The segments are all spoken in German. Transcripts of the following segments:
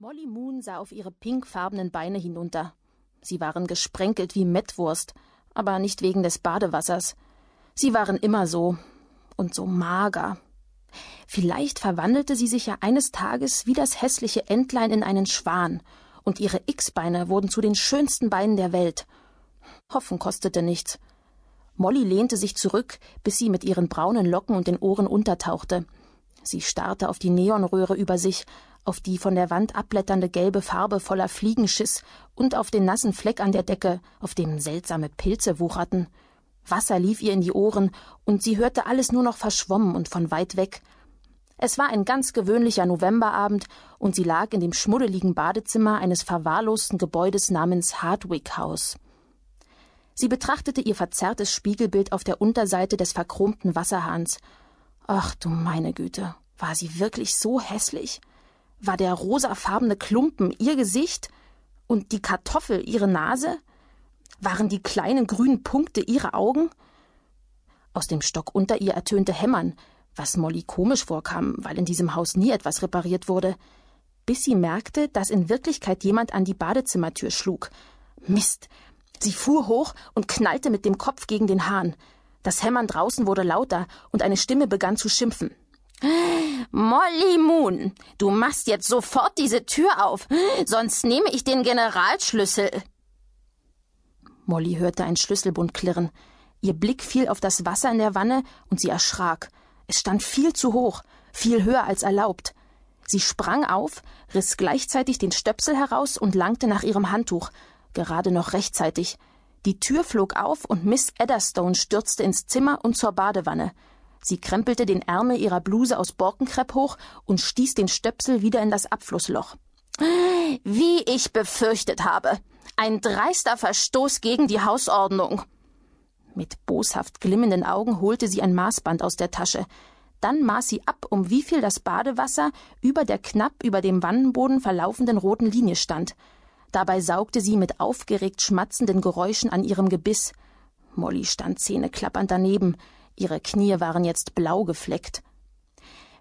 Molly Moon sah auf ihre pinkfarbenen Beine hinunter. Sie waren gesprenkelt wie Mettwurst, aber nicht wegen des Badewassers. Sie waren immer so und so mager. Vielleicht verwandelte sie sich ja eines Tages wie das hässliche Entlein in einen Schwan, und ihre X-Beine wurden zu den schönsten Beinen der Welt. Hoffen kostete nichts. Molly lehnte sich zurück, bis sie mit ihren braunen Locken und den Ohren untertauchte. Sie starrte auf die Neonröhre über sich, auf die von der Wand abblätternde gelbe Farbe voller Fliegenschiss und auf den nassen Fleck an der Decke, auf dem seltsame Pilze wucherten. Wasser lief ihr in die Ohren, und sie hörte alles nur noch verschwommen und von weit weg. Es war ein ganz gewöhnlicher Novemberabend, und sie lag in dem schmuddeligen Badezimmer eines verwahrlosten Gebäudes namens Hardwick House. Sie betrachtete ihr verzerrtes Spiegelbild auf der Unterseite des verchromten Wasserhahns. Ach du meine Güte, war sie wirklich so hässlich? War der rosafarbene Klumpen ihr Gesicht und die Kartoffel ihre Nase? Waren die kleinen grünen Punkte ihre Augen? Aus dem Stock unter ihr ertönte Hämmern, was Molly komisch vorkam, weil in diesem Haus nie etwas repariert wurde, bis sie merkte, dass in Wirklichkeit jemand an die Badezimmertür schlug. Mist! Sie fuhr hoch und knallte mit dem Kopf gegen den Hahn. Das Hämmern draußen wurde lauter und eine Stimme begann zu schimpfen. Molly Moon, du machst jetzt sofort diese Tür auf, sonst nehme ich den Generalschlüssel. Molly hörte ein Schlüsselbund klirren. Ihr Blick fiel auf das Wasser in der Wanne und sie erschrak. Es stand viel zu hoch, viel höher als erlaubt. Sie sprang auf, riss gleichzeitig den Stöpsel heraus und langte nach ihrem Handtuch, gerade noch rechtzeitig. Die Tür flog auf und Miss Edderstone stürzte ins Zimmer und zur Badewanne. Sie krempelte den Ärmel ihrer Bluse aus Borkenkrepp hoch und stieß den Stöpsel wieder in das Abflussloch. Wie ich befürchtet habe. Ein dreister Verstoß gegen die Hausordnung. Mit boshaft glimmenden Augen holte sie ein Maßband aus der Tasche. Dann maß sie ab, um wie viel das Badewasser über der knapp über dem Wannenboden verlaufenden roten Linie stand. Dabei saugte sie mit aufgeregt schmatzenden Geräuschen an ihrem Gebiss. Molly stand zähneklappernd daneben. Ihre Knie waren jetzt blau gefleckt.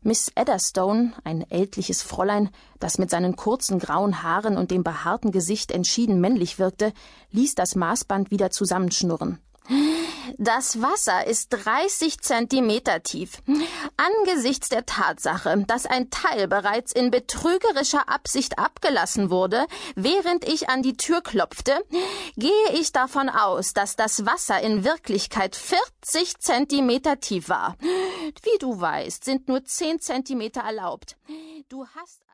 Miss Edderstone, ein ältliches Fräulein, das mit seinen kurzen grauen Haaren und dem behaarten Gesicht entschieden männlich wirkte, ließ das Maßband wieder zusammenschnurren. Das Wasser ist 30 Zentimeter tief. Angesichts der Tatsache, dass ein Teil bereits in betrügerischer Absicht abgelassen wurde, während ich an die Tür klopfte, gehe ich davon aus, dass das Wasser in Wirklichkeit 40 Zentimeter tief war. Wie du weißt, sind nur 10 Zentimeter erlaubt. Du hast